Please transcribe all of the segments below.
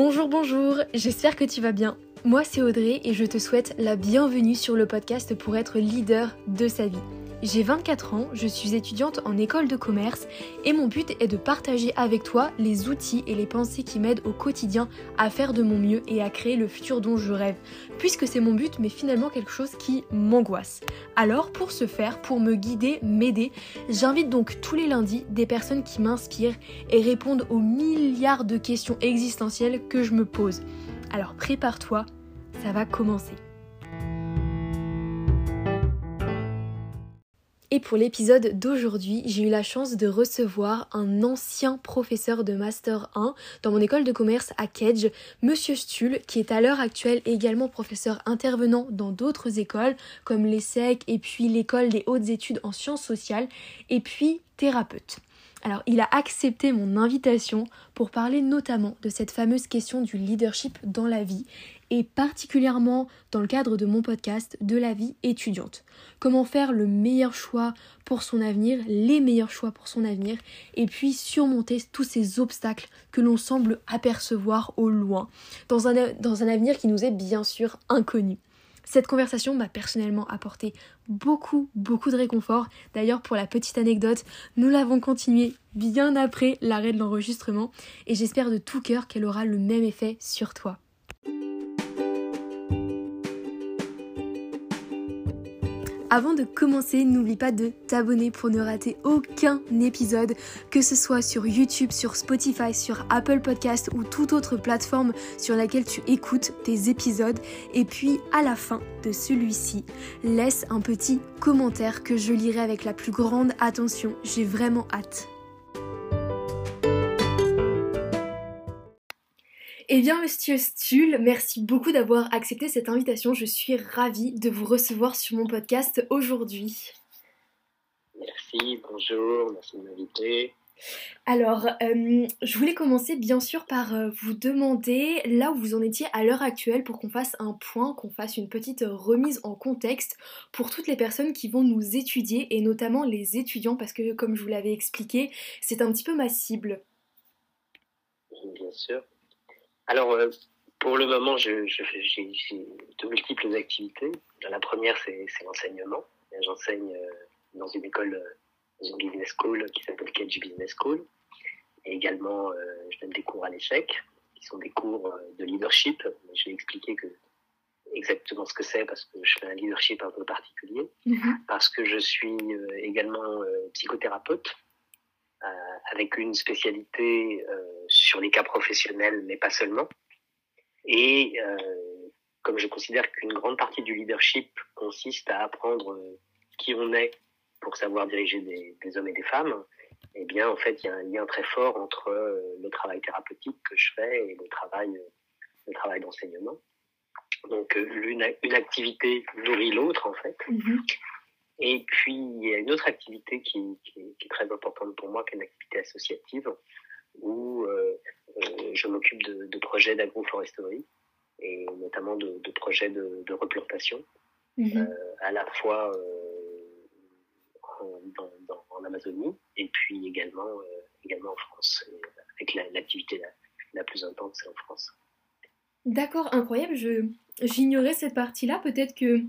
Bonjour, bonjour, j'espère que tu vas bien. Moi c'est Audrey et je te souhaite la bienvenue sur le podcast pour être leader de sa vie. J'ai 24 ans, je suis étudiante en école de commerce et mon but est de partager avec toi les outils et les pensées qui m'aident au quotidien à faire de mon mieux et à créer le futur dont je rêve, puisque c'est mon but mais finalement quelque chose qui m'angoisse. Alors pour ce faire, pour me guider, m'aider, j'invite donc tous les lundis des personnes qui m'inspirent et répondent aux milliards de questions existentielles que je me pose. Alors prépare-toi, ça va commencer. Et pour l'épisode d'aujourd'hui, j'ai eu la chance de recevoir un ancien professeur de Master 1 dans mon école de commerce à Kedge, Monsieur Stull, qui est à l'heure actuelle également professeur intervenant dans d'autres écoles comme l'ESSEC et puis l'école des hautes études en sciences sociales et puis thérapeute. Alors, il a accepté mon invitation pour parler notamment de cette fameuse question du leadership dans la vie et particulièrement dans le cadre de mon podcast de la vie étudiante. Comment faire le meilleur choix pour son avenir, les meilleurs choix pour son avenir, et puis surmonter tous ces obstacles que l'on semble apercevoir au loin, dans un, avenir qui nous est bien sûr inconnu. Cette conversation m'a personnellement apporté beaucoup, beaucoup de réconfort. D'ailleurs, pour la petite anecdote, nous l'avons continuée bien après l'arrêt de l'enregistrement et j'espère de tout cœur qu'elle aura le même effet sur toi. Avant de commencer, n'oublie pas de t'abonner pour ne rater aucun épisode, que ce soit sur YouTube, sur Spotify, sur Apple Podcast ou toute autre plateforme sur laquelle tu écoutes tes épisodes. Et puis à la fin de celui-ci, laisse un petit commentaire que je lirai avec la plus grande attention. J'ai vraiment hâte. Eh bien, monsieur Stull, merci beaucoup d'avoir accepté cette invitation. Je suis ravie de vous recevoir sur mon podcast aujourd'hui. Merci, bonjour, merci de m'inviter. Alors, euh, je voulais commencer bien sûr par euh, vous demander là où vous en étiez à l'heure actuelle pour qu'on fasse un point, qu'on fasse une petite remise en contexte pour toutes les personnes qui vont nous étudier et notamment les étudiants parce que comme je vous l'avais expliqué, c'est un petit peu ma cible. Bien sûr. Alors, euh, pour le moment, j'ai de multiples activités. La première, c'est l'enseignement. J'enseigne euh, dans une école, euh, dans une business school qui s'appelle Kedge Business School. Et également, je donne des cours à l'échec, qui sont des cours de leadership. Je vais expliquer que exactement ce que c'est parce que je fais un leadership un peu particulier. Mm-hmm. Parce que je suis également psychothérapeute avec une spécialité sur les cas professionnels, mais pas seulement. Et euh, comme je considère qu'une grande partie du leadership consiste à apprendre euh, qui on est pour savoir diriger des, hommes et des femmes, eh bien, en fait, il y a un lien très fort entre euh, le travail thérapeutique que je fais et le travail, le travail d'enseignement. Donc, une, une, activité nourrit l'autre, en fait. Mm-hmm. Et puis, il y a une autre activité qui, qui, est très importante pour moi, qui est une activité associative, où euh, euh, je m'occupe de, de, projets d'agroforesterie et notamment de, de projets de, de replantation, mhm. euh, à la fois en, dans, en, Amazonie et puis également, également en France, avec l'activité la, la, plus intense, c'est en France. D'accord, incroyable. J'ignorais cette partie-là. Peut-être que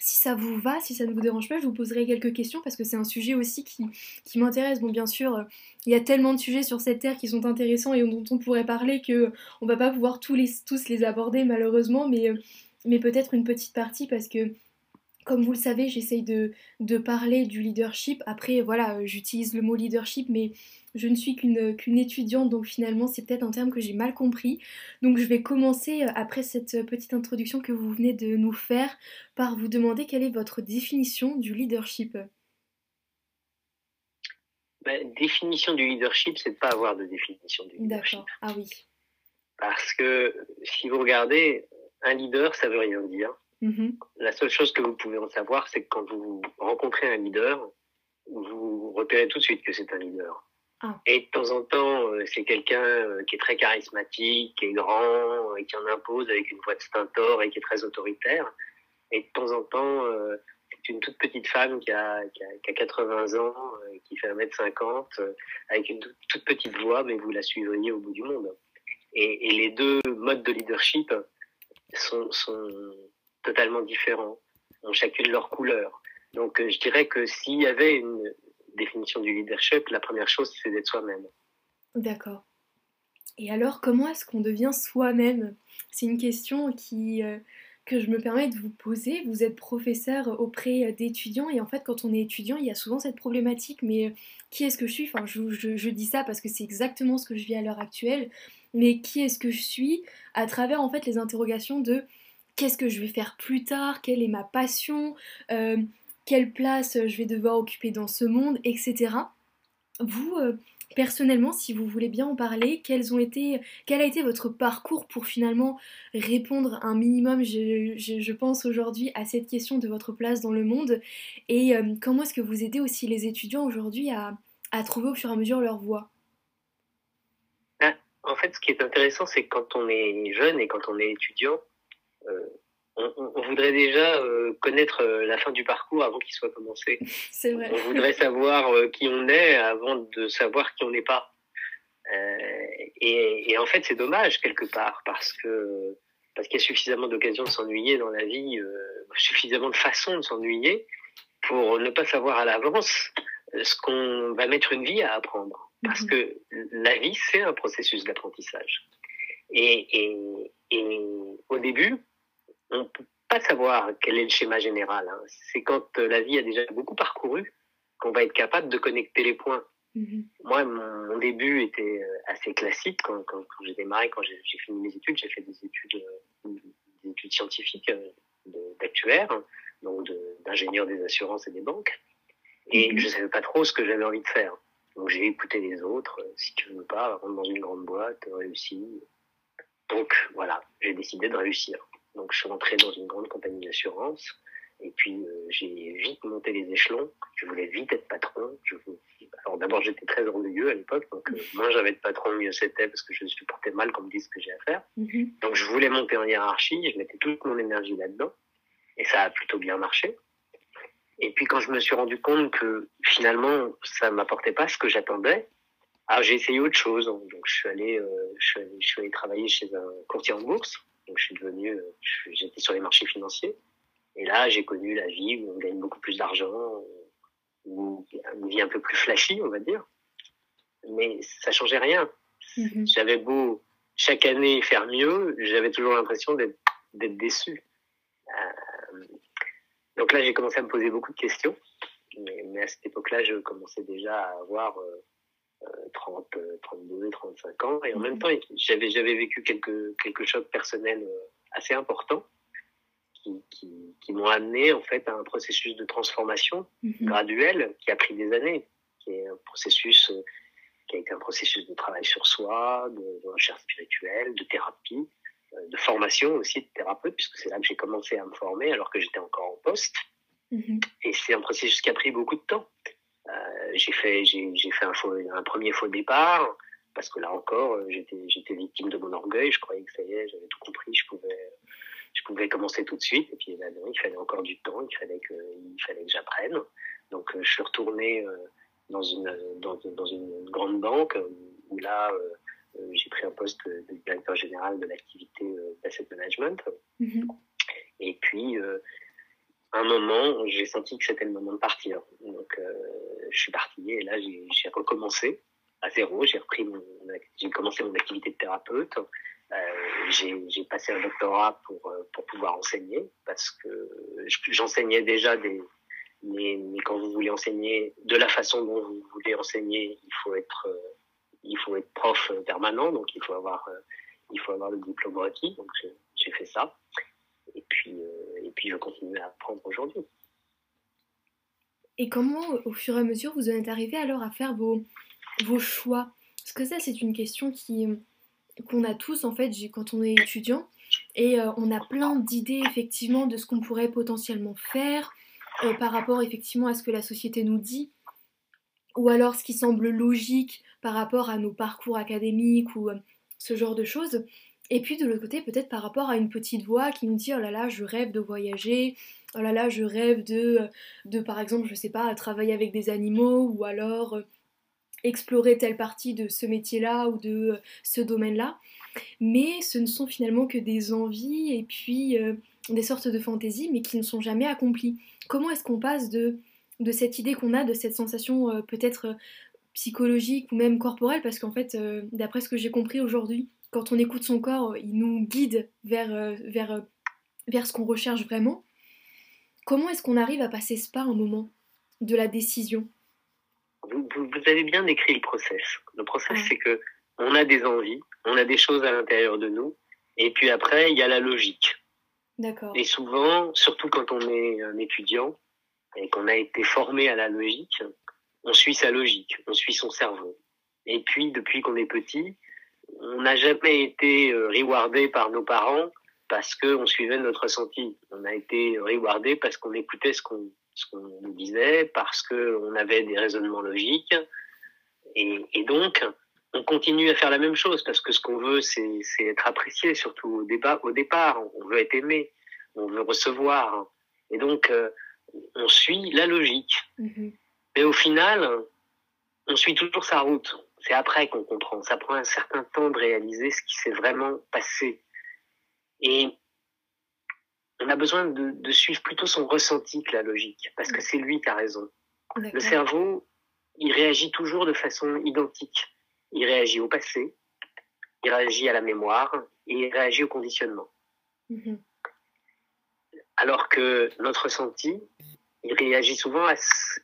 si ça vous va, si ça ne vous dérange pas, je vous poserai quelques questions parce que c'est un sujet aussi qui, m'intéresse. Bon, bien sûr, euh, il y a tellement de sujets sur cette terre qui sont intéressants et dont on pourrait parler que on va pas pouvoir tous les, aborder malheureusement, euh, mais peut-être une petite partie parce que comme vous le savez, j'essaye de, de, parler du leadership. Après, voilà, euh, j'utilise le mot leadership, mais je ne suis qu'une étudiante, donc finalement c'est peut-être un terme que j'ai mal compris. Donc je vais commencer, euh, après cette petite introduction que vous venez de nous faire, par vous demander quelle est votre définition du leadership. Ben, définition du leadership, c'est de pas avoir de définition du leadership. D'accord, ah oui. Parce que si vous regardez, un leader, ça veut rien dire. Mm-hmm. La seule chose que vous pouvez en savoir, c'est que quand vous rencontrez un leader, vous repérez tout de suite que c'est un leader. Ah. Et de temps en temps, euh, c'est quelqu'un euh, qui est très charismatique, qui est grand, et qui en impose avec une voix de stentor et qui est très autoritaire. Et de temps en temps, euh, c'est une toute petite femme qui a, qui a, qui a 80 ans, qui fait 1m50, avec une toute petite voix, mais vous la suivriez au bout du monde. Et, les deux modes de leadership sont, sont totalement différents, ont chacune leur couleur. Donc je dirais que s'il y avait une définition du leadership, la première chose, c'est d'être soi-même. D'accord. Et alors, comment est-ce qu'on devient soi-même? C'est une question qui, euh, que je me permets de vous poser. Vous êtes professeur auprès d'étudiants et en fait, quand on est étudiant, il y a souvent cette problématique. Mais euh, qui est-ce que je suis? Enfin, je, je, dis ça parce que c'est exactement ce que je vis à l'heure actuelle. Mais qui est-ce que je suis? À travers en fait les interrogations de qu'est-ce que je vais faire plus tard Quelle est ma passion euh, Quelle place je vais devoir occuper dans ce monde Etc. Vous, personnellement, si vous voulez bien en parler, quel a été votre parcours pour finalement répondre un minimum, je, pense aujourd'hui, à cette question de votre place dans le monde? Et euh, comment est-ce que vous aidez aussi les étudiants aujourd'hui à, trouver au fur et à mesure leur voie? Ben, En fait, ce qui est intéressant, c'est quand on est jeune et quand on est étudiant, euh, on, voudrait déjà euh, connaître euh, la fin du parcours avant qu'il soit commencé. C'est vrai. On voudrait savoir qui on est avant de savoir qui on n'est pas. Et, en fait, c'est dommage quelque part parce que parce qu'il y a suffisamment d'occasions de s'ennuyer dans la vie, suffisamment de façons de s'ennuyer pour ne pas savoir à l'avance ce qu'on va mettre une vie à apprendre. Parce mhm. que la vie, c'est un processus d'apprentissage. Et, et, et, au début, on ne peut pas savoir quel est le schéma général. Hein. C'est quand euh, la vie a déjà beaucoup parcouru qu'on va être capable de connecter les points. Mm-hmm. Moi, mon, début était euh, assez classique. Quand, quand, quand j'ai démarré, quand j'ai fini mes études, j'ai fait des études, euh, des études scientifiques d'actuaire, donc d'ingénieur des assurances et des banques. Et mm-hmm. je savais pas trop ce que j'avais envie de faire. Donc j'ai écouté les autres. Si tu veux pas, rentre dans une grande boîte, réussis. Donc voilà, j'ai décidé de réussir. Donc je suis rentré dans une grande compagnie d'assurance. Et puis euh, j'ai vite monté les échelons. Je voulais vite être patron. Je Alors d'abord j'étais très orgueilleux à l'époque, donc euh, moins j'avais de patron, mieux c'était parce que je supportais mal qu'on me dise ce que j'ai à faire. Mhm. Donc je voulais monter en hiérarchie. Je mettais toute mon énergie là-dedans, et ça a plutôt bien marché. Et puis quand je me suis rendu compte que finalement ça m'apportait pas ce que j'attendais, ah, j'ai essayé autre chose. Donc je suis allé, euh, je, suis allé, je suis allé travailler chez un courtier en bourse. Devenu, euh, j'étais sur les marchés financiers. Et là, j'ai connu la vie où on gagne beaucoup plus d'argent, où une vie un peu plus flashy, on va dire. Mais ça changeait rien. Mhm. J'avais beau chaque année faire mieux, j'avais toujours l'impression d'être déçu. Euh, donc là, j'ai commencé à me poser beaucoup de questions. Mais, à cette époque-là, je commençais déjà à avoir euh, 30, 32, 35 ans. Et en même mhm. temps, j'avais, j'avais vécu quelques, quelques chocs personnels euh, assez importants qui, qui, qui m'ont amené en fait à un processus de transformation mhm. graduel qui a pris des années, qui est un processus euh, qui a été un processus de travail sur soi, de, recherche spirituelle, de thérapie, euh, de formation aussi de thérapeute, puisque c'est là que j'ai commencé à me former alors que j'étais encore en poste. Mhm. Et c'est un processus qui a pris beaucoup de temps. Euh, j'ai fait, j'ai, fait un, faux, un premier faux départ parce que là encore, j'étais, j'étais victime de mon orgueil. Je croyais que ça y est, j'avais tout compris, je pouvais, pouvais commencer tout de suite. Et puis, ben non, il fallait encore du temps, il fallait que, il fallait que j'apprenne. Donc, euh, je suis retourné dans une, dans, dans une grande banque où là, j'ai pris un poste de directeur général de l'activité d'asset management. Mm-hmm. Et puis, un moment, j'ai senti que c'était le moment de partir. Donc, euh, je suis parti et là, j'ai recommencé à zéro. J'ai repris mon, j'ai commencé mon activité de thérapeute. Euh, j'ai passé un doctorat pour euh, pouvoir enseigner parce que j'enseignais déjà des mais, mais, quand vous voulez enseigner de la façon dont vous voulez enseigner, il faut être euh, il faut être prof permanent, donc il faut avoir il faut avoir le diplôme requis. Donc j'ai fait ça. Et puis et puis je continue à apprendre aujourd'hui. Et comment, au fur et à mesure, vous en êtes arrivé alors à faire vos, vos choix? Parce que ça, c'est une question qui qu'on a tous en fait quand on est étudiant et euh, on a plein d'idées effectivement de ce qu'on pourrait potentiellement faire euh, par rapport effectivement à ce que la société nous dit ou alors ce qui semble logique par rapport à nos parcours académiques ou euh, ce genre de choses. Et puis de l'autre côté, peut-être par rapport à une petite voix qui nous dit oh là là, je rêve de voyager, oh là là, je rêve de, de par exemple, je sais pas, travailler avec des animaux ou alors explorer telle partie de ce métier-là ou de euh, ce domaine-là. mais ce ne sont finalement que des envies et puis euh, des sortes de fantaisies, mais qui ne sont jamais accomplies. Comment est-ce qu'on passe de, cette idée qu'on a, de cette sensation euh, peut-être psychologique ou même corporelle, parce qu'en fait, d'après ce que j'ai compris aujourd'hui, quand on écoute son corps, il nous guide vers ce qu'on recherche vraiment. Comment est-ce qu'on arrive à passer ce pas un moment de la décision? Vous, avez bien décrit le process. Le process, c'est que on a des envies, on a des choses à l'intérieur de nous, et puis après, il y a la logique. D'accord. Et souvent, surtout quand on est un étudiant et qu'on a été formé à la logique, on suit sa logique, on suit son cerveau. Et puis, depuis qu'on est petit, on n'a jamais été euh, rewardé par nos parents parce qu'on suivait notre ressenti. On a été rewardé parce qu'on écoutait ce qu'on ce qu'on nous disait, parce qu'on avait des raisonnements logiques. Et, et, donc, on continue à faire la même chose, parce que ce qu'on veut, c'est être apprécié, surtout au, débat, au départ. On veut être aimé, on veut recevoir. Et donc, euh, on suit la logique. Mm-hmm. Mais au final, on suit toujours sa route. C'est après qu'on comprend. Ça prend un certain temps de réaliser ce qui s'est vraiment passé. Et on a besoin de, suivre plutôt son ressenti que la logique, parce que c'est lui qui a raison. Le cerveau, il réagit toujours de façon identique. Il réagit au passé, il réagit à la mémoire et il réagit au conditionnement. Mm-hmm. Alors que notre ressenti, il réagit souvent à ce,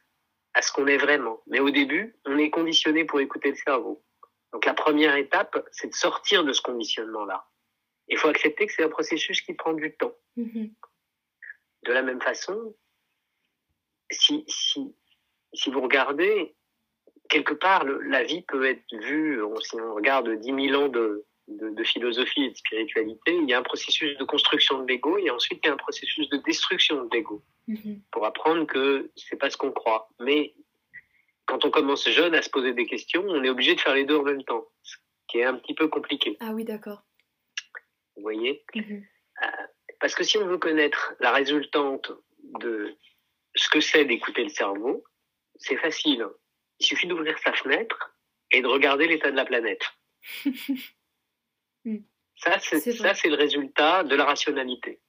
à ce qu'on est vraiment. Mais au début, on est conditionné pour écouter le cerveau. Donc la première étape, c'est de sortir de ce conditionnement-là. Il faut accepter que c'est un processus qui prend du temps. Mhm. De la même façon, si, si, si vous regardez, quelque part, la vie peut être vue, si on regarde 10 000 ans de, de, philosophie et de spiritualité, il y a un processus de construction de l'ego et ensuite il y a un processus de destruction de l'ego mhm. pour apprendre que c'est pas ce qu'on croit. Mais quand on commence jeune à se poser des questions, on est obligé de faire les deux en même temps, ce qui est un petit peu compliqué. Ah oui, d'accord. Vous voyez mhm. euh, Parce que si on veut connaître la résultante de ce que c'est d'écouter le cerveau, c'est facile. Il suffit d'ouvrir sa fenêtre et de regarder l'état de la planète. Hmm. ça, c'est le résultat de la rationalité.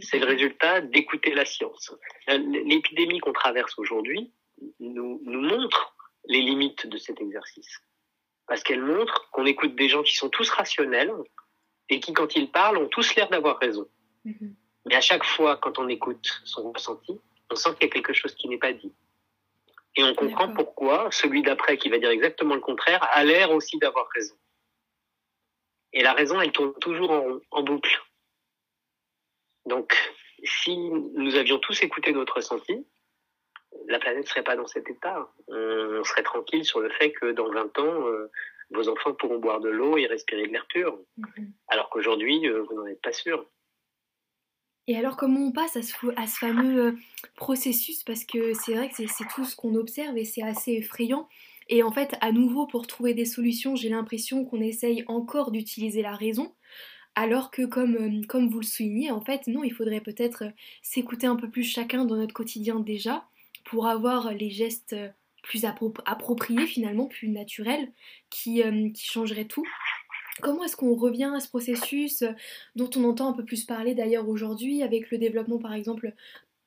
C'est le résultat d'écouter la science. L'épidémie qu'on traverse aujourd'hui nous, nous montre les limites de cet exercice. Parce qu'elle montre qu'on écoute des gens qui sont tous rationnels, et qui, quand ils parlent, ont tous l'air d'avoir raison. Mhm. Mais à chaque fois, quand on écoute son ressenti, on sent qu'il y a quelque chose qui n'est pas dit. Et on comprend pourquoi celui d'après, qui va dire exactement le contraire, a l'air aussi d'avoir raison. Et la raison, elle tourne toujours en, en boucle. Donc, si nous avions tous écouté notre ressenti, la planète ne serait pas dans cet état. On serait tranquille sur le fait que dans 20 ans, euh, vos enfants pourront boire de l'eau et respirer de l'air pur. Mhm. Alors qu'aujourd'hui, euh, vous n'en êtes pas sûr. Et alors, comment on passe à ce, à ce fameux euh, processus? Parce que c'est vrai que c'est tout ce qu'on observe et c'est assez effrayant. Et en fait, à nouveau, pour trouver des solutions, j'ai l'impression qu'on essaye encore d'utiliser la raison. Alors que, comme, euh, comme vous le soulignez, en fait, non, il faudrait peut-être s'écouter un peu plus chacun dans notre quotidien déjà pour avoir les gestes plus approprié finalement, plus naturel, qui, euh, qui changerait tout. Comment est-ce qu'on revient à ce processus euh, dont on entend un peu plus parler d'ailleurs aujourd'hui avec le développement par exemple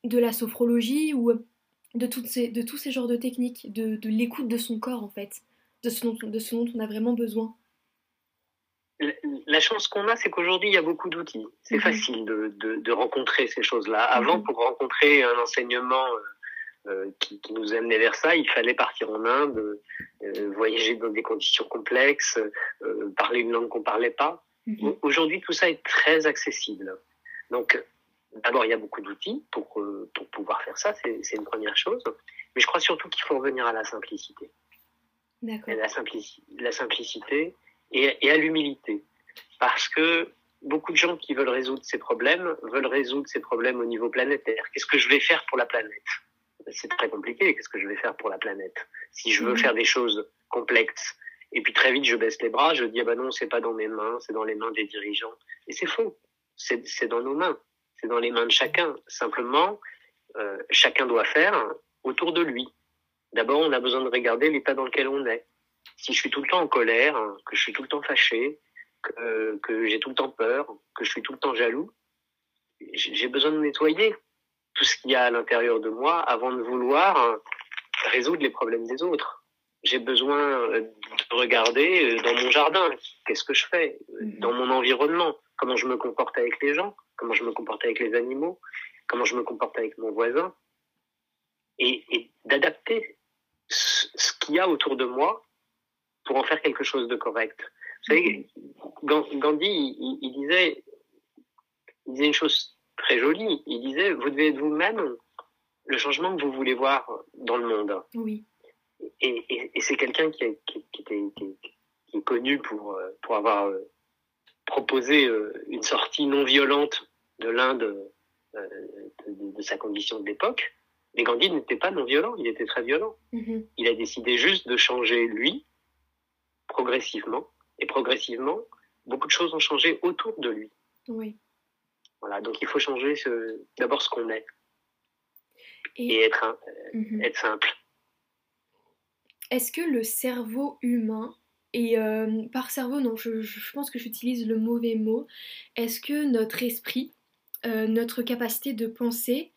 de la sophrologie ou euh, de, toutes ces, de tous ces genres de techniques, de, de l'écoute de son corps en fait, de ce dont, de ce dont on a vraiment besoin? La chance qu'on a, c'est qu'aujourd'hui, il y a beaucoup d'outils. C'est mhm. facile de, de, de, rencontrer ces choses-là. Avant, mhm. pour rencontrer un enseignement qui, qui, nous amenait vers ça. Il fallait partir en Inde, euh, voyager dans des conditions complexes, euh, parler une langue qu'on parlait pas. Mhm. Aujourd'hui, tout ça est très accessible. Donc, d'abord, il y a beaucoup d'outils pour, pour pouvoir faire ça, c'est une première chose. Mais je crois surtout qu'il faut revenir à la simplicité. La, simplicité, la simplicité et, et à l'humilité. Parce que beaucoup de gens qui veulent résoudre ces problèmes veulent résoudre ces problèmes au niveau planétaire. Qu'est-ce que je vais faire pour la planète? C'est très compliqué. Qu'est-ce que je vais faire pour la planète? Si je veux mhm. faire des choses complexes, et puis très vite je baisse les bras, je dis ah ben non, c'est pas dans mes mains, c'est dans les mains des dirigeants. Et c'est faux. C'est dans nos mains. C'est dans les mains de chacun. Simplement, euh, chacun doit faire autour de lui. D'abord, on a besoin de regarder l'état dans lequel on est. Si je suis tout le temps en colère, que je suis tout le temps fâché, que, que j'ai tout le temps peur, que je suis tout le temps jaloux. J'ai besoin de nettoyer tout ce qu'il y a à l'intérieur de moi avant de vouloir euh, résoudre les problèmes des autres. J'ai besoin euh, de regarder euh, dans mon jardin, qu'est-ce que je fais, Mhm. dans mon environnement, comment je me comporte avec les gens, comment je me comporte avec les animaux, comment je me comporte avec mon voisin, et, et d'adapter ce, ce qu'il y a autour de moi pour en faire quelque chose de correct. Vous savez, Gan- Gandhi, il, il disait, il disait une chose très jolie. Il disait, vous devez être vous-même le changement que vous voulez voir dans le monde. Oui. Et, et, et c'est quelqu'un qui, est- qui, est connu pour, euh, pour avoir euh, proposé euh, une sortie non violente de l'Inde euh, de, de sa condition de l'époque. Mais Gandhi n'était pas non violent, il était très violent. Mhm. Il a décidé juste de changer lui, progressivement. Et progressivement, beaucoup de choses ont changé autour de lui. Oui. Voilà, donc il faut changer ce, d'abord ce qu'on est Et et être, un- Mhm. être simple. est-ce que le cerveau humain, et euh, par cerveau, non, je, je pense que j'utilise le mauvais mot, est-ce que notre esprit, euh, notre capacité de penser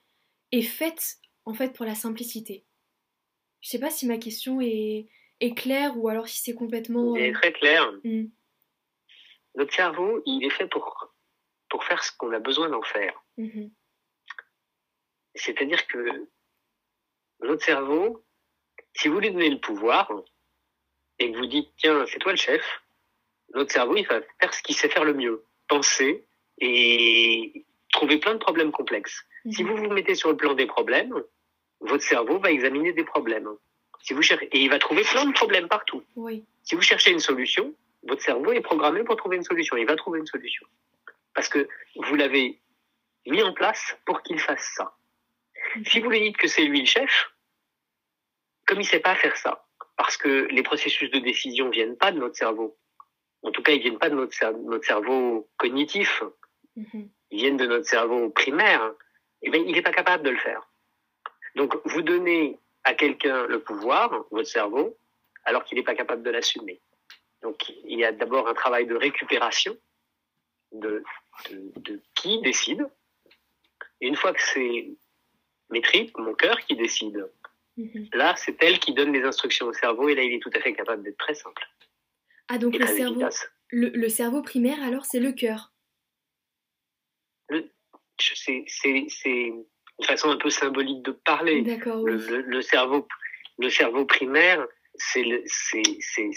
est faite en fait pour la simplicité? Je sais pas si ma question est, est claire ou alors si c'est complètement... Il est euh, très clair. hmm, Notre cerveau, il est fait pour, pour faire ce qu'on a besoin d'en faire. mhm, C'est-à-dire que notre cerveau, si vous lui donnez le pouvoir et que vous dites, tiens, c'est toi le chef, notre cerveau, il va faire ce qu'il sait faire le mieux. Penser et trouver plein de problèmes complexes. Si mhm. vous vous mettez sur le plan des problèmes, votre cerveau va examiner des problèmes. Si vous cherchez, et il va trouver plein de problèmes partout. Oui. Si vous cherchez une solution, votre cerveau est programmé pour trouver une solution. Il va trouver une solution. Parce que vous l'avez mis en place pour qu'il fasse ça. Si vous lui dites que c'est lui le chef, comme il sait pas faire ça, parce que les processus de décision viennent pas de notre cerveau, en tout cas ils viennent pas de notre, cer- notre cerveau cognitif, mhm, ils viennent de notre cerveau primaire, eh bien, il n'est pas capable de le faire. Donc, vous donnez à quelqu'un le pouvoir, votre cerveau, alors qu'il n'est pas capable de l'assumer. Donc, il y a d'abord un travail de récupération de, de, de qui décide. Et une fois que c'est mes tripes, mon cœur qui décide, mhm. là, c'est elle qui donne les instructions au cerveau, et là, il est tout à fait capable d'être très simple Ah donc le cerveau, efficace. le, le cerveau primaire alors c'est le cœur. C'est une façon un peu symbolique de parler. D'accord, le, oui. le- le cerveau, le cerveau primaire, c'est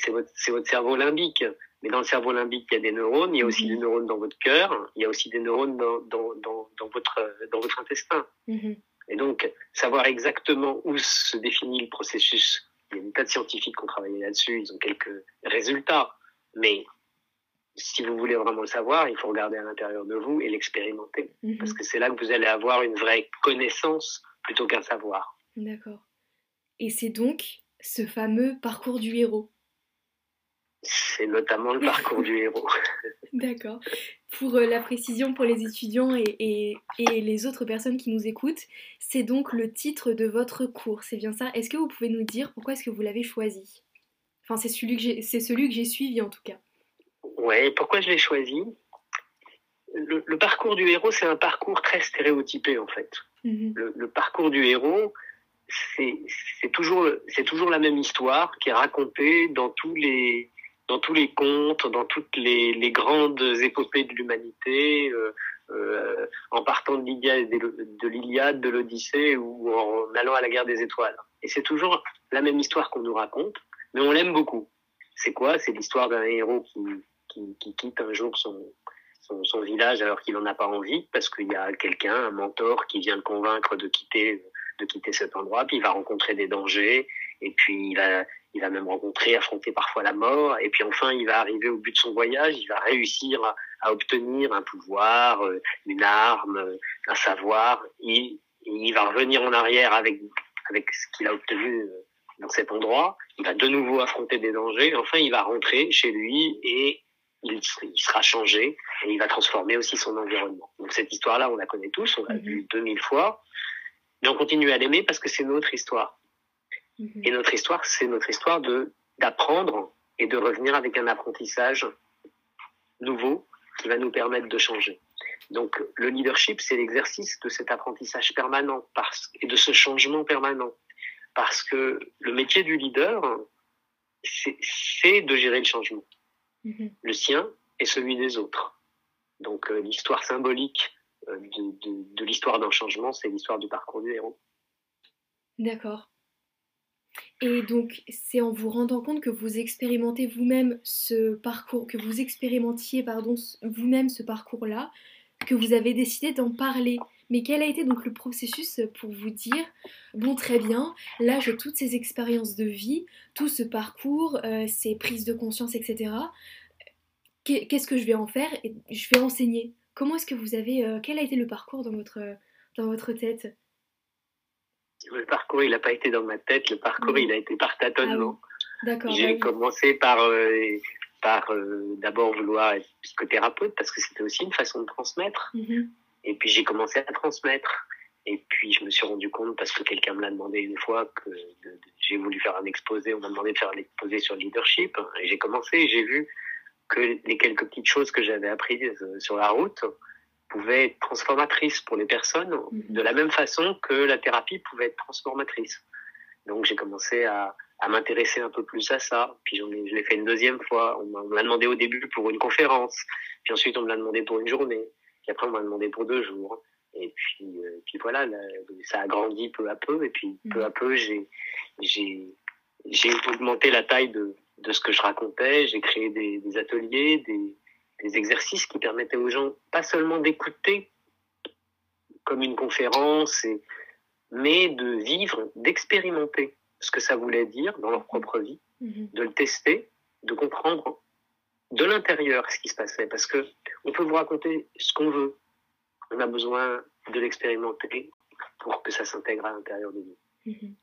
votre, c'est votre cerveau limbique. Mais dans le cerveau limbique, il y a des neurones, il y a aussi Mhm. des neurones dans votre cœur, il y a aussi des neurones dans, dans, dans, dans votre, dans votre intestin. Mhm, Et donc, savoir exactement où se définit le processus, il y a des tas de scientifiques qui ont travaillé là-dessus, ils ont quelques résultats. Mais si vous voulez vraiment le savoir, il faut regarder à l'intérieur de vous et l'expérimenter. mhm. Parce que c'est là que vous allez avoir une vraie connaissance plutôt qu'un savoir. D'accord. Et c'est donc ce fameux parcours du héros. C'est notamment le parcours du héros. D'accord. Pour euh, la précision pour les étudiants et, et- et les autres personnes qui nous écoutent, c'est donc le titre de votre cours, c'est bien ça? Est-ce que vous pouvez nous dire pourquoi est-ce que vous l'avez choisi? Enfin, c'est celui que j'ai, suivi en tout cas. Ouais, pourquoi je l'ai choisi? Le, le parcours du héros, c'est un parcours très stéréotypé en fait. Mhm, Le, le parcours du héros, c'est toujours, c'est toujours la même histoire qui est racontée dans tous les, dans tous les contes, dans toutes les, grandes épopées de l'humanité, euh, euh, en partant de l'Iliade, de l'Odyssée ou en allant à la guerre des étoiles. Et c'est toujours la même histoire qu'on nous raconte, mais on l'aime beaucoup. C'est quoi? C'est l'histoire d'un héros qui, qui, qui quitte un jour son village alors qu'il n'en a pas envie, parce qu'il y a quelqu'un, un mentor, qui vient le convaincre de quitter, de quitter cet endroit, puis il va rencontrer des dangers, et puis il va, il va même rencontrer, affronter parfois la mort, et puis enfin il va arriver au but de son voyage, il va réussir à, à obtenir un pouvoir, euh, une arme, euh, un savoir, il va revenir en arrière avec, avec ce qu'il a obtenu euh, dans cet endroit, il va de nouveau affronter des dangers, enfin il va rentrer chez lui et il, il sera changé et il va transformer aussi son environnement. Donc cette histoire-là, on la connaît tous, on l'a Mhm. vue 2000 fois, mais on continue à l'aimer parce que c'est notre histoire. Mhm. Et notre histoire, c'est notre histoire de d'apprendre et de revenir avec un apprentissage nouveau qui va nous permettre de changer. Donc le leadership, c'est l'exercice de cet apprentissage permanent parce, et de ce changement permanent. Parce que le métier du leader, c'est de gérer le changement. Mm-hmm. Le sien et celui des autres. Donc euh, l'histoire symbolique euh, de, de l'histoire d'un changement, c'est l'histoire du parcours du héros. D'accord. Et donc, c'est en vous rendant compte que vous expérimentez vous-même ce parcours, que vous expérimentiez, pardon, vous-même ce parcours-là, que vous avez décidé d'en parler. Mais quel a été donc le processus pour vous dire, bon très bien, là j'ai toutes ces expériences de vie, tout ce parcours, euh, ces prises de conscience, etc. Qu'est-ce que je vais en faire et je vais enseigner. Comment est-ce que vous avez, euh, quel a été le parcours dans votre, dans votre tête? Le parcours, il n'a pas été dans ma tête. Le parcours, il a été par tâtonnement. Ah J'ai commencé par, euh, par euh, d'abord vouloir être psychothérapeute parce que c'était aussi une façon de transmettre. Mm-hmm. Et puis j'ai commencé à transmettre. Et puis je me suis rendu compte parce que quelqu'un me l'a demandé une fois que j'ai voulu faire un exposé. On m'a demandé de faire un exposé sur le leadership. Et j'ai commencé et j'ai vu que les quelques petites choses que j'avais apprises euh, sur la route, pouvait être transformatrice pour les personnes, mhm. de la même façon que la thérapie pouvait être transformatrice. Donc j'ai commencé à, à m'intéresser un peu plus à ça. Puis j'en ai, je l'ai fait une deuxième fois. On m'a demandé au début pour une conférence. Puis ensuite on me l'a demandé pour une journée. Puis après on m'a demandé pour deux jours. Et puis, euh, puis voilà, ça a grandi peu à peu. Et puis peu à peu j'ai j'ai j'ai augmenté la taille de de ce que je racontais. J'ai créé des, des ateliers, des des exercices qui permettaient aux gens pas seulement d'écouter comme une conférence, et, mais de vivre, d'expérimenter ce que ça voulait dire dans leur propre vie, mhm. de le tester, de comprendre de l'intérieur ce qui se passait. Parce que on peut vous raconter ce qu'on veut. On a besoin de l'expérimenter pour que ça s'intègre à l'intérieur de nous. Mhm.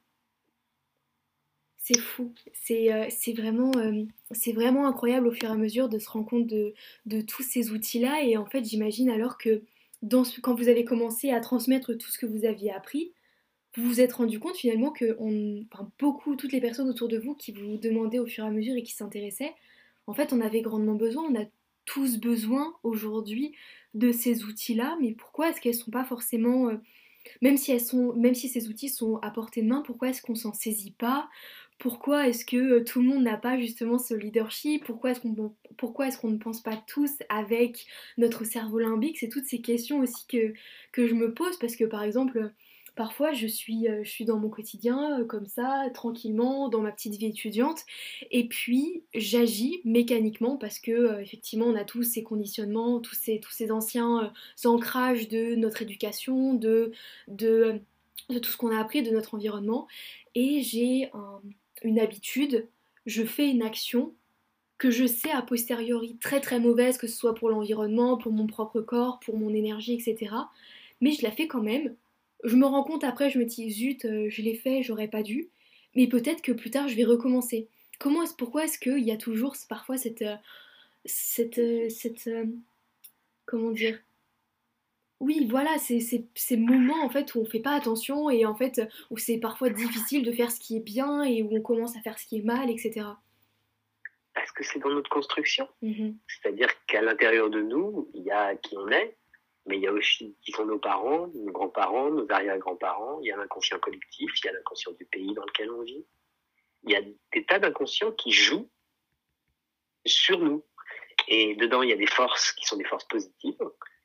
C'est fou, c'est euh, vraiment, euh, c'est vraiment incroyable au fur et à mesure de se rendre compte de, tous ces outils-là. Et en fait, j'imagine alors que quand vous avez commencé à transmettre tout ce que vous aviez appris, vous vous êtes rendu compte finalement que beaucoup, toutes les personnes autour de vous qui vous demandaient au fur et à mesure et qui s'intéressaient, en fait, on avait grandement besoin, on a tous besoin aujourd'hui de ces outils-là, mais pourquoi est-ce qu'elles ne sont pas forcément... Euh, même si, elles sont, même si ces outils sont à portée de main, pourquoi est-ce qu'on s'en saisit pas? Pourquoi est-ce que euh, tout le monde n'a pas justement ce leadership? Pourquoi est-ce qu'on ne pense pas tous avec notre cerveau limbique? C'est toutes ces questions aussi que, je me pose parce que par exemple, parfois je suis, euh, je suis dans mon quotidien euh, comme ça, tranquillement, dans ma petite vie étudiante, et puis j'agis mécaniquement parce que effectivement on a tous ces conditionnements, tous ces, anciens ancrages de notre éducation, de, de, de tout ce qu'on a appris de notre environnement, et j'ai un une habitude, je fais une action que je sais a posteriori très très mauvaise, que ce soit pour l'environnement, pour mon propre corps, pour mon énergie, etc. Mais je la fais quand même. Je me rends compte après, je me dis zut, euh, je l'ai fait, j'aurais pas dû. Mais peut-être que plus tard, je vais recommencer. Comment est-ce, pourquoi est-ce qu'il y a toujours parfois cette, euh, cette, euh, cette, comment dire, oui, voilà, c'est ces moments en fait où on fait pas attention et en fait où c'est parfois difficile de faire ce qui est bien et où on commence à faire ce qui est mal, etc. Parce que c'est dans notre construction. Mm-hmm. C'est-à-dire qu'à l'intérieur de nous, il y a qui on est, mais il y a aussi qui sont nos parents, nos grands-parents, nos arrière-grands-parents, il y a l'inconscient collectif, il y a l'inconscient du pays dans lequel on vit. Il y a des tas d'inconscients qui jouent sur nous. Et dedans, il y a des forces qui sont des forces positives,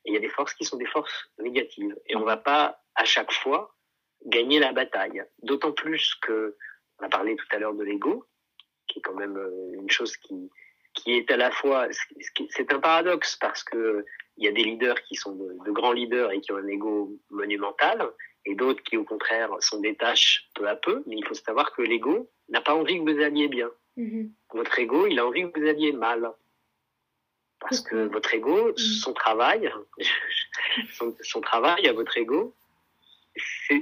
il y a des forces qui sont des forces négatives. Et on ne va pas à chaque fois gagner la bataille. D'autant plus que, on a parlé tout à l'heure de l'ego, qui est quand même euh, une chose qui, qui est à la fois, c'est un paradoxe parce que il y a des leaders qui sont de, grands leaders et qui ont un ego monumental, et d'autres qui au contraire s'en détachent peu à peu. Mais il faut savoir que l'ego n'a pas envie que vous alliez bien. Mm-hmm. Votre ego, il a envie que vous alliez mal. Parce que votre ego, mm. son travail, son, travail à votre ego,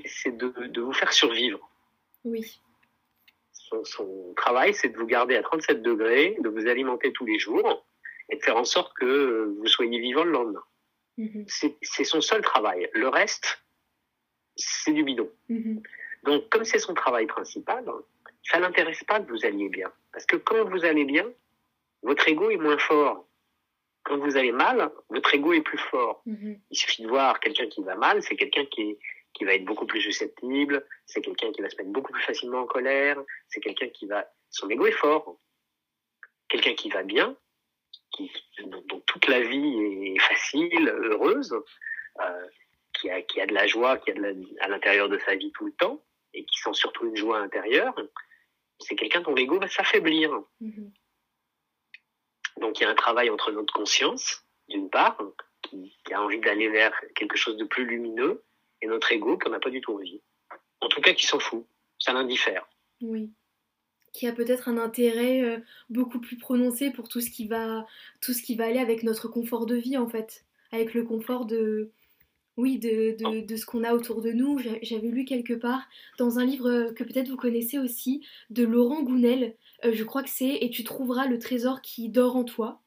c'est de, de, vous faire survivre. Oui. Son, travail, c'est de vous garder à 37 degrés, de vous alimenter tous les jours et de faire en sorte que vous soyez vivant le lendemain. Mm-hmm. C'est son seul travail. Le reste, c'est du bidon. Mm-hmm. Donc, comme c'est son travail principal, ça n'intéresse pas que vous alliez bien. Parce que quand vous allez bien, votre ego est moins fort quand vous allez mal, votre ego est plus fort. Mm-hmm. Il suffit de voir quelqu'un qui va mal, c'est quelqu'un qui, qui va être beaucoup plus susceptible, c'est quelqu'un qui va se mettre beaucoup plus facilement en colère, c'est quelqu'un qui va... Son ego est fort. Quelqu'un qui va bien, qui, dont, toute la vie est facile, heureuse, euh, qui, a, qui a de la joie, qui a de la, à l'intérieur de sa vie tout le temps, et qui sent surtout une joie intérieure, c'est quelqu'un dont l'ego va s'affaiblir. Mm-hmm. Donc il y a un travail entre notre conscience, d'une part, qui, a envie d'aller vers quelque chose de plus lumineux, et notre ego qui n'a pas du tout envie. En tout cas, qui s'en fout. Ça l'indiffère. Oui. Qui a peut-être un intérêt euh, beaucoup plus prononcé pour tout ce qui va tout ce qui va aller avec notre confort de vie en fait, avec le confort de oui de, de, de ce qu'on a autour de nous. J'avais lu quelque part dans un livre que peut-être vous connaissez aussi de Laurent Gounel. Euh, je crois que c'est et tu trouveras le trésor qui dort en toi.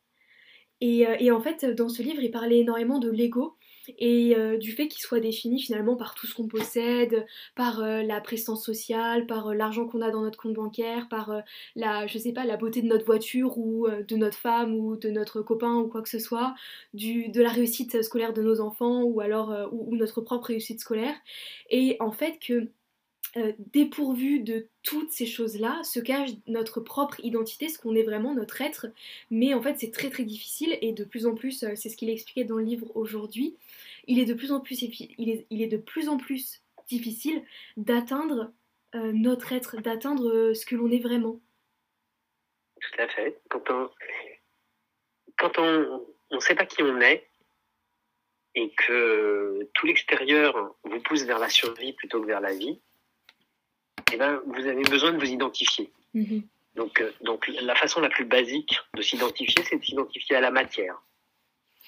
Et, euh, et en fait, dans ce livre, il parlait énormément de l'ego et euh, du fait qu'il soit défini finalement par tout ce qu'on possède, par euh, la prestance sociale, par euh, l'argent qu'on a dans notre compte bancaire, par la, je sais pas, la beauté de notre voiture ou de notre femme ou de notre copain ou quoi que ce soit, de la réussite scolaire de nos enfants ou alors ou, notre propre réussite scolaire. Et en fait que dépourvu de toutes ces choses-là se cache notre propre identité, ce qu'on est vraiment, notre être. Mais en fait, c'est très très difficile et de plus en plus, c'est ce qu'il expliquait dans le livre aujourd'hui, il est de plus en plus, difficile d'atteindre euh, notre être, d'atteindre euh, ce que l'on est vraiment. Tout à fait. Quand on quand on ne sait pas qui on est et que tout l'extérieur vous pousse vers la survie plutôt que vers la vie, eh ben, vous avez besoin de vous identifier. Mm-hmm. Donc, euh, donc la façon la plus basique de s'identifier, c'est de s'identifier à la matière.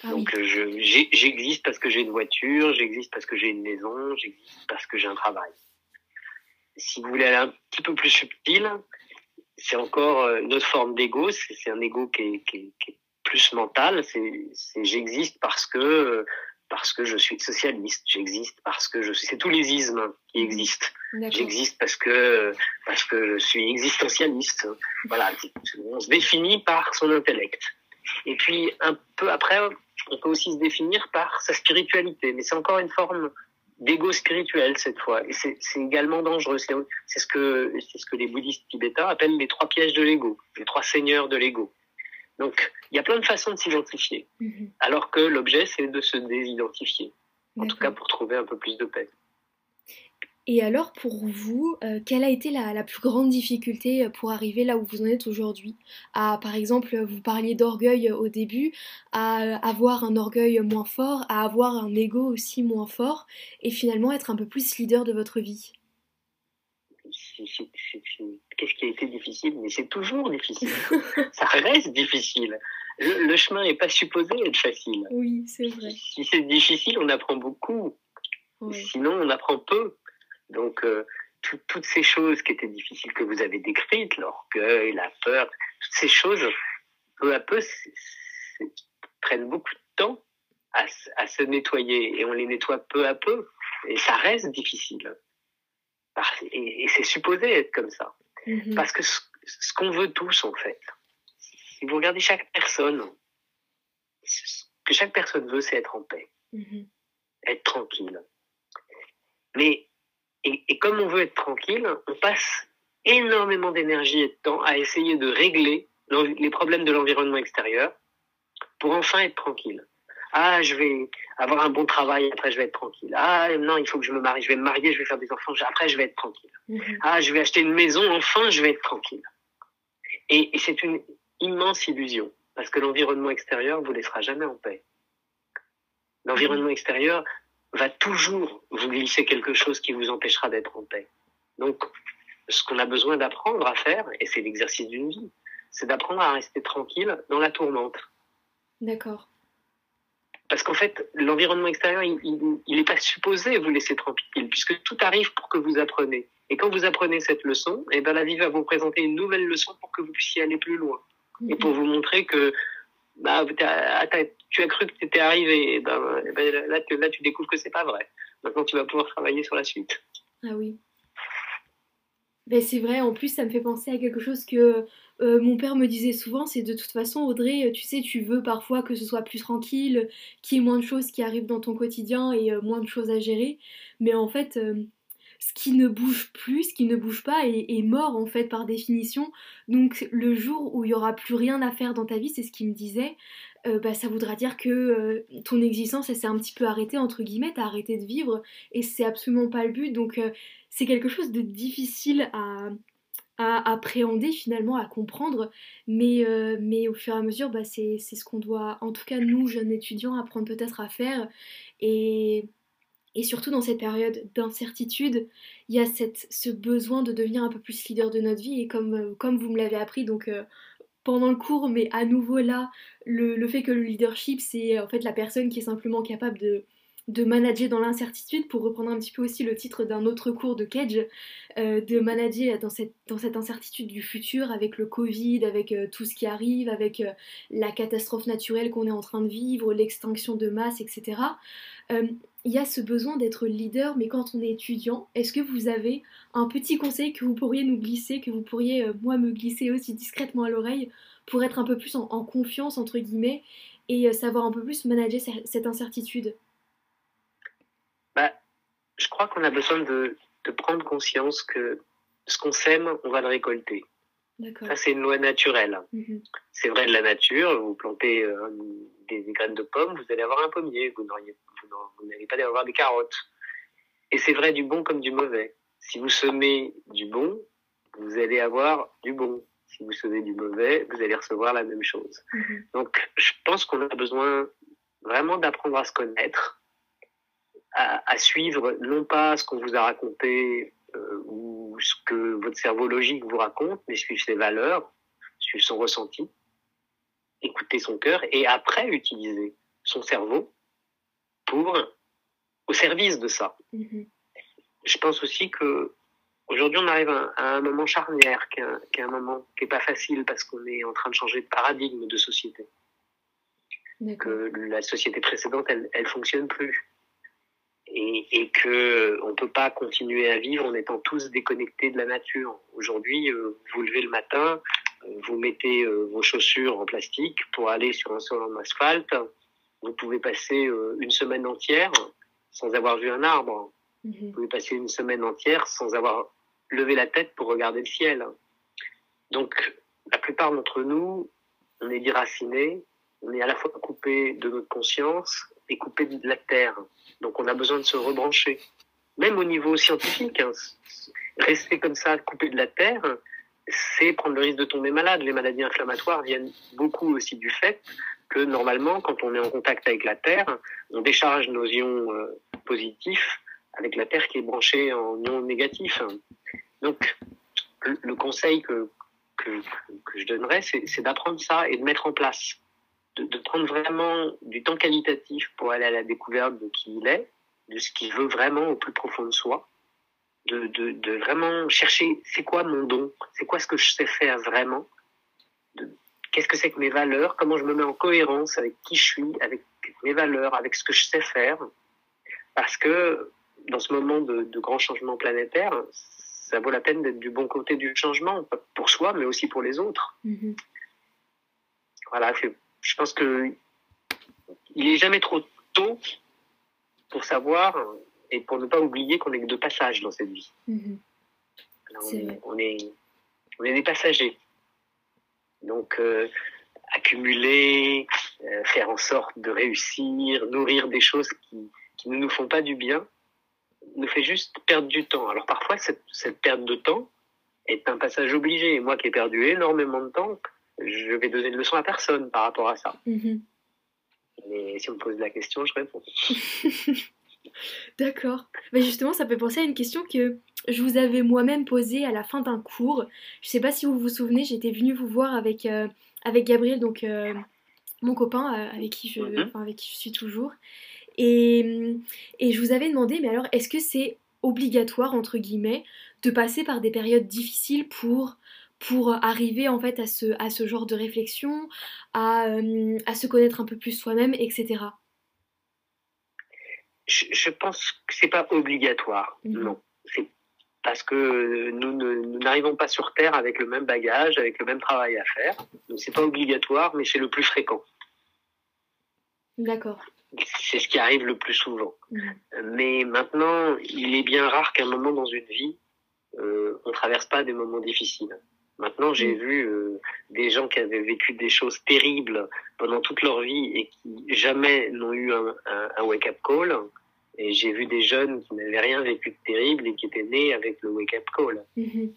Ah Donc euh, j'existe parce que j'ai une voiture, j'existe parce que j'ai une maison, j'existe parce que j'ai un travail. Si vous voulez aller un petit peu plus subtil, c'est encore euh, une autre forme d'ego, c'est un ego qui est, qui, qui est, plus mental, c'est j'existe parce que parce que je suis socialiste, j'existe parce que je suis c'est tous les ismes qui mmh. existent. J'existe parce que parce que je suis existentialiste. Voilà, on se définit par son intellect. Et puis un peu après, on peut aussi se définir par sa spiritualité, mais c'est encore une forme d'ego spirituel cette fois. Et c'est également dangereux. C'est ce que c'est ce que les bouddhistes tibétains appellent les trois pièges de l'ego, les trois seigneurs de l'ego. Donc il y a plein de façons de s'identifier, mhm. alors que l'objet c'est de se désidentifier. En tout cas pour trouver un peu plus de paix. Et alors pour vous, euh, quelle a été la, plus grande difficulté euh, pour arriver là où vous en êtes aujourd'hui? À par exemple, vous parliez d'orgueil euh, au début, à avoir un orgueil moins fort, à avoir un ego aussi moins fort, et finalement être un peu plus leader de votre vie? Qu'est-ce qui a été difficile Mais c'est toujours difficile. Ça reste difficile. Le, chemin n'est pas supposé être facile. Oui, c'est vrai. Si c'est difficile, on apprend beaucoup. Sinon, on apprend peu. Donc, euh, toutes ces choses qui étaient difficiles que vous avez décrites, l'orgueil, la peur, toutes ces choses, peu à peu, prennent beaucoup de temps à, se nettoyer et on les nettoie peu à peu et ça reste difficile. Et, c'est supposé être comme ça. Mm-hmm. Parce que ce, qu'on veut tous, en fait, si vous regardez chaque personne, ce que chaque personne veut, c'est être en paix, mm-hmm. être tranquille. Mais et, et, comme on veut être tranquille, on passe énormément d'énergie et de temps à essayer de régler les problèmes de l'environnement extérieur pour enfin être tranquille. Ah, je vais avoir un bon travail, après je vais être tranquille. Ah, non, il faut que je me marie, je vais me marier, je vais faire des enfants, après je vais être tranquille. Mhm. Ah, je vais acheter une maison, enfin je vais être tranquille. Et, et c'est une immense illusion, parce que l'environnement extérieur vous laissera jamais en paix. L'environnement extérieur va toujours vous glisser quelque chose qui vous empêchera d'être en paix. Donc, ce qu'on a besoin d'apprendre à faire, et c'est l'exercice d'une vie, c'est d'apprendre à rester tranquille dans la tourmente. D'accord. Parce qu'en fait, l'environnement extérieur, il n'est pas supposé vous laisser tranquille, puisque tout arrive pour que vous appreniez. Et quand vous apprenez cette leçon, eh ben, la vie va vous présenter une nouvelle leçon pour que vous puissiez aller plus loin. Et pour vous montrer que bah, tu as cru que tu étais arrivé, ben, ben, là, là, tu découvres que c'est pas vrai. Maintenant, tu vas pouvoir travailler sur la suite. Ah oui. Ben, c'est vrai, en plus ça me fait penser à quelque chose que euh, mon père me disait souvent, c'est de toute façon Audrey, tu sais, tu veux parfois que ce soit plus tranquille, qu'il y ait moins de choses qui arrivent dans ton quotidien et euh, moins de choses à gérer, mais en fait euh, ce qui ne bouge plus, ce qui ne bouge pas est, mort en fait par définition. Donc le jour où il y aura plus rien à faire dans ta vie, c'est ce qu'il me disait, bah, ça voudra dire que ton existence elle s'est un petit peu arrêtée entre guillemets, t'as arrêté de vivre et c'est absolument pas le but. Donc c'est quelque chose de difficile à, appréhender finalement, à comprendre, mais, euh, mais au fur et à mesure, bah, c'est ce qu'on doit, en tout cas nous, jeunes étudiants, apprendre peut-être à faire. Et, et surtout dans cette période d'incertitude, il y a cette, ce besoin de devenir un peu plus leader de notre vie, et comme, euh, comme vous me l'avez appris, donc... Euh, pendant le cours, mais à nouveau là, le, le fait que le leadership, c'est en fait la personne qui est simplement capable de, de manager dans l'incertitude, pour reprendre un petit peu aussi le titre d'un autre cours de Cage, euh, de manager dans cette, dans cette incertitude du futur avec le Covid, avec euh, tout ce qui arrive, avec euh, la catastrophe naturelle qu'on est en train de vivre, l'extinction de masse, etc. Il y a ce besoin d'être leader, mais quand on est étudiant, est-ce que vous avez un petit conseil que vous pourriez nous glisser, que vous pourriez, moi, me glisser aussi discrètement à l'oreille, pour être un peu plus en, en confiance, entre guillemets, et savoir un peu plus manager cette incertitude? Je crois qu'on a besoin de, de, prendre conscience que ce qu'on sème, on va le récolter. Ça, c'est une loi naturelle. Mhm. C'est vrai de la nature. Vous plantez euh, des, graines de pommes, vous allez avoir un pommier. Vous n'allez pas avoir des carottes. Et c'est vrai du bon comme du mauvais. Si vous semez du bon, vous allez avoir du bon. Si vous semez du mauvais, vous allez recevoir la même chose. Mhm. Donc, je pense qu'on a besoin vraiment d'apprendre à se connaître, à, suivre non pas ce qu'on vous a raconté euh, ou ce que votre cerveau logique vous raconte, mais suivre ses valeurs, suivre son ressenti, écouter son cœur et après utiliser son cerveau pour au service de ça. Mm-hmm. Je pense aussi que aujourd'hui on arrive à, un moment charnière, qui est un, moment qui est pas facile parce qu'on est en train de changer de paradigme de société. Que la société précédente, elle, elle fonctionne plus et, et que on peut pas continuer à vivre en étant tous déconnectés de la nature. Aujourd'hui, euh, vous levez le matin, euh, vous mettez euh, vos chaussures en plastique pour aller sur un sol en asphalte. Vous pouvez passer une semaine entière sans avoir vu un arbre. Mhm. Vous pouvez passer une semaine entière sans avoir levé la tête pour regarder le ciel. Donc, la plupart d'entre nous, on est déracinés, on est à la fois coupé de notre conscience et coupé de la terre. Donc on a besoin de se rebrancher. Même au niveau scientifique, hein, rester comme ça, coupé de la terre, c'est prendre le risque de tomber malade. Les maladies inflammatoires viennent beaucoup aussi du fait que normalement, quand on est en contact avec la terre, on décharge nos ions euh, positifs avec la terre qui est branchée en ions négatifs. Donc, le, conseil que, que je donnerais, c'est d'apprendre ça et de mettre en place de, de, prendre vraiment du temps qualitatif pour aller à la découverte de qui il est, de ce qu'il veut vraiment au plus profond de soi, de, de, de vraiment chercher c'est quoi mon don, c'est quoi ce que je sais faire vraiment, qu'est-ce que c'est que mes valeurs, comment je me mets en cohérence avec qui je suis, avec mes valeurs, avec ce que je sais faire, parce que dans ce moment de, de grand changement planétaire, ça vaut la peine d'être du bon côté du changement, pour soi, mais aussi pour les autres. Mm-hmm. Voilà, je pense que il est jamais trop tôt pour savoir et pour ne pas oublier qu'on est que de passage dans cette vie. Mhm. on, est, on, est, des passagers. Donc, euh, accumuler, euh, faire en sorte de réussir, nourrir des choses qui, qui, ne nous font pas du bien, nous fait juste perdre du temps. Alors parfois, cette, cette perte de temps est un passage obligé. Moi qui ai perdu énormément de temps, je vais donner de leçons à personne par rapport à ça. Mhm. Mais si on me pose la question, je réponds. D'accord. Mais justement, ça peut penser à une question que je vous avais moi-même posée à la fin d'un cours. Je sais pas si vous vous souvenez, j'étais venue vous voir avec, euh, avec Gabriel, donc euh, mon copain euh, avec, qui je, mhm. avec qui je suis toujours. Et, et je vous avais demandé, mais alors, est-ce que c'est obligatoire, entre guillemets, de passer par des périodes difficiles pour pour arriver en fait à ce, à ce genre de réflexion, à, euh, à se connaître un peu plus soi-même, etc. Je, pense que c'est pas obligatoire, mhm. non. parce que nous n'arrivons pas sur Terre avec le même bagage, avec le même travail à faire. Donc c'est pas obligatoire, mais c'est le plus fréquent. D'accord. C'est ce qui arrive le plus souvent. Mhm. Mais maintenant, il est bien rare qu'un moment dans une vie, euh, on traverse pas des moments difficiles. Maintenant, j'ai mhm. vu euh, des gens qui avaient vécu des choses terribles pendant toute leur vie et qui jamais n'ont eu un, un wake-up call et j'ai vu des jeunes qui n'avaient rien vécu de terrible et qui étaient nés avec le wake-up call. Mhm.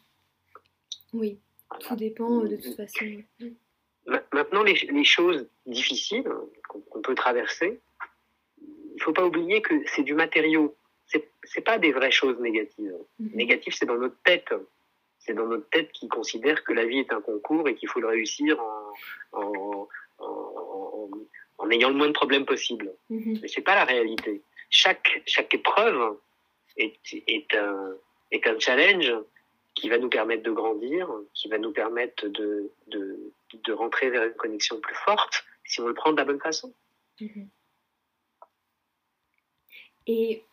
Oui, tout dépend euh, de toute façon. Maintenant, les, les choses difficiles qu'on peut traverser, il faut pas oublier que c'est du matériau. C'est c'est pas des vraies choses négatives. Mm Négatif, c'est dans notre tête. C'est dans notre tête qui considère que la vie est un concours et qu'il faut le réussir en, en, en, en, ayant le moins de problèmes possible. Mm Mais c'est pas la réalité chaque, chaque épreuve est, est, un, est un challenge qui va nous permettre de grandir, qui va nous permettre de, de, de rentrer vers une connexion plus forte si on le prend de la bonne façon. Mhm. Et,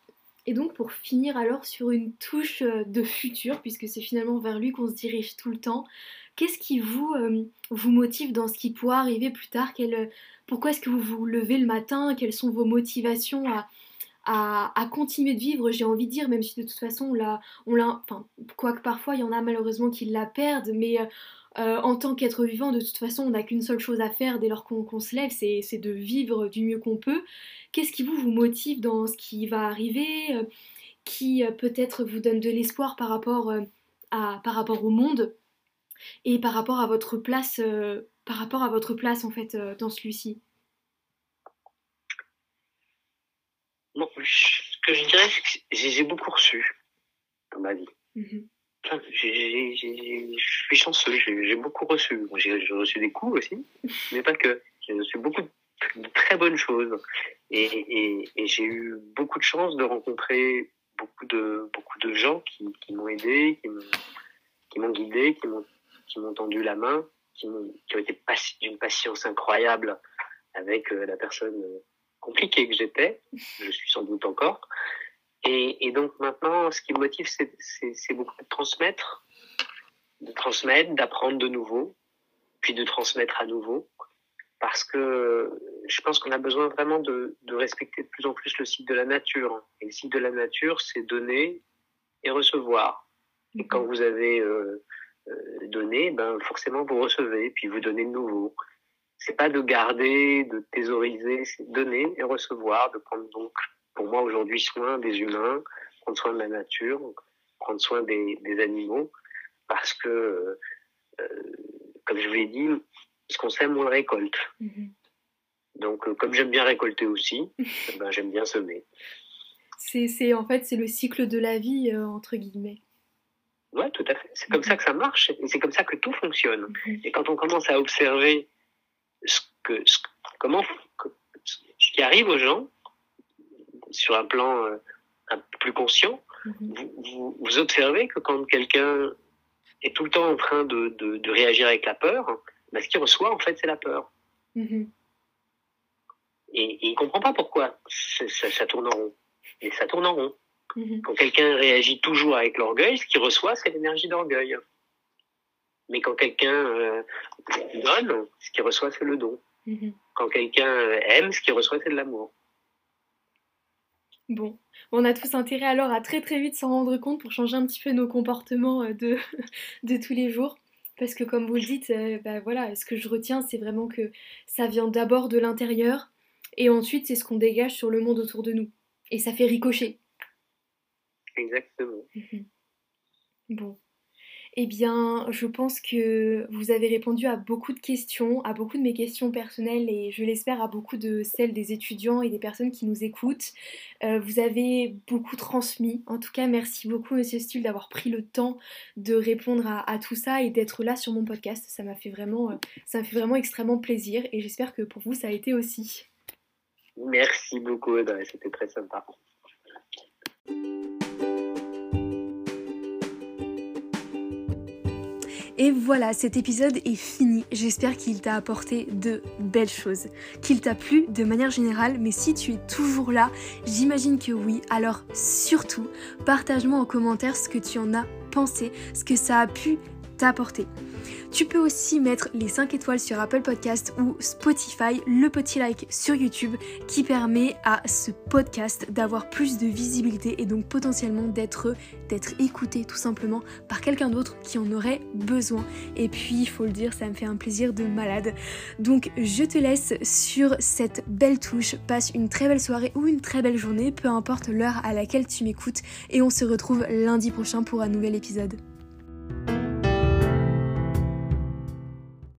et, donc pour finir alors sur une touche de futur, puisque c'est finalement vers lui qu'on se dirige tout le temps, qu'est-ce qui vous, euh, vous motive dans ce qui pourra arriver plus tard? Quel, Pourquoi est-ce que vous vous levez le matin? Quelles sont vos motivations à, à, continuer de vivre, j'ai envie de dire, même si de toute façon, on l'a, on l'a, enfin, quoique parfois il y en a malheureusement qui la perdent, mais euh, euh, en tant qu'être vivant, de toute façon, on n'a qu'une seule chose à faire dès lors qu'on, se lève, c'est, de vivre du mieux qu'on peut. Qu'est-ce qui vous, vous motive dans ce qui va arriver euh, Qui peut-être vous donne de l'espoir par rapport, à, par rapport au monde et par rapport à votre place, par rapport à votre place en fait dans celui-ci? Bon, ce que je dirais, c'est que j'ai beaucoup reçu dans ma vie. Mm-hmm. Je suis chanceux, j'ai beaucoup reçu. j'ai reçu des coups aussi, mais pas que. J'ai reçu beaucoup de très bonnes choses. Et, j'ai eu beaucoup de chance de rencontrer beaucoup de, beaucoup de gens qui, m'ont aidé, qui m'ont guidé, qui m'ont tendu la main, qui, ont, qui ont été d'une patience incroyable avec euh, la personne euh, compliqué que j'étais, je suis sans doute encore. Et, et donc maintenant, ce qui me motive, c'est beaucoup de transmettre, de transmettre, d'apprendre de nouveau, puis de transmettre à nouveau, parce que je pense qu'on a besoin vraiment de, de, respecter de plus en plus le cycle de la nature. Et le cycle de la nature, c'est donner et recevoir. Et quand vous avez euh, euh donné, ben forcément vous recevez, puis vous donnez de nouveau c'est pas de garder, de thésauriser, c'est donner et recevoir, de prendre donc, pour moi aujourd'hui, soin des humains, prendre soin de la nature, prendre soin des, des animaux, parce que, euh, comme je vous l'ai dit, ce qu'on sème, on le récolte. Mm-hmm. Donc, euh, comme j'aime bien récolter aussi, eh ben, j'aime bien semer. C'est, en fait, c'est le cycle de la vie, euh, entre guillemets. Ouais, tout à fait. C'est comme mm-hmm. ça que ça marche et c'est comme ça que tout fonctionne. Mm-hmm. Et quand on commence à observer ce que, comment, ce qui arrive aux gens sur un plan euh, un peu plus conscient, mhm. vous, vous, observez que quand quelqu'un est tout le temps en train de, de, de réagir avec la peur, ben, ce qu'il reçoit, en fait, c'est la peur. Mhm. Et, et, il comprend pas pourquoi ça, ça, tourne en rond. Mais ça tourne en rond. Mhm. Quand quelqu'un réagit toujours avec l'orgueil, ce qu'il reçoit, c'est l'énergie d'orgueil. Mais quand quelqu'un euh, donne, ce qu'il reçoit, c'est le don. Quand quelqu'un euh, aime, ce qu'il reçoit, c'est de l'amour. Bon, on a tous intérêt alors à très très vite s'en rendre compte pour changer un petit peu nos comportements euh, de, de tous les jours. Parce que comme vous le dites, bah voilà, ce que je retiens, c'est vraiment que ça vient d'abord de l'intérieur et ensuite c'est ce qu'on dégage sur le monde autour de nous. Et ça fait ricocher. Exactement. Mhm. Bon. Eh bien, je pense que vous avez répondu à beaucoup de questions, à beaucoup de mes questions personnelles et je l'espère à beaucoup de celles des étudiants et des personnes qui nous écoutent. Euh, vous avez beaucoup transmis. En tout cas, merci beaucoup, Monsieur Stuhl, d'avoir pris le temps de répondre à, tout ça et d'être là sur mon podcast. Ça m'a fait vraiment, euh, ça fait vraiment extrêmement plaisir et j'espère que pour vous, ça a été aussi. Merci beaucoup, C'était très sympa. Et voilà, cet épisode est fini. J'espère qu'il t'a apporté de belles choses, qu'il t'a plu de manière générale, mais si tu es toujours là, j'imagine que oui. Alors surtout, partage-moi en commentaire ce que tu en as pensé, ce que ça a pu t'apporter. Tu peux aussi mettre les 5 étoiles sur Apple Podcast ou Spotify, le petit like sur YouTube qui permet à ce podcast d'avoir plus de visibilité et donc potentiellement d'être d'être écouté tout simplement par quelqu'un d'autre qui en aurait besoin. Et puis, il faut le dire, ça me fait un plaisir de malade. Donc, je te laisse sur cette belle touche. Passe une très belle soirée ou une très belle journée, peu importe l'heure à laquelle tu m'écoutes et on se retrouve lundi prochain pour un nouvel épisode.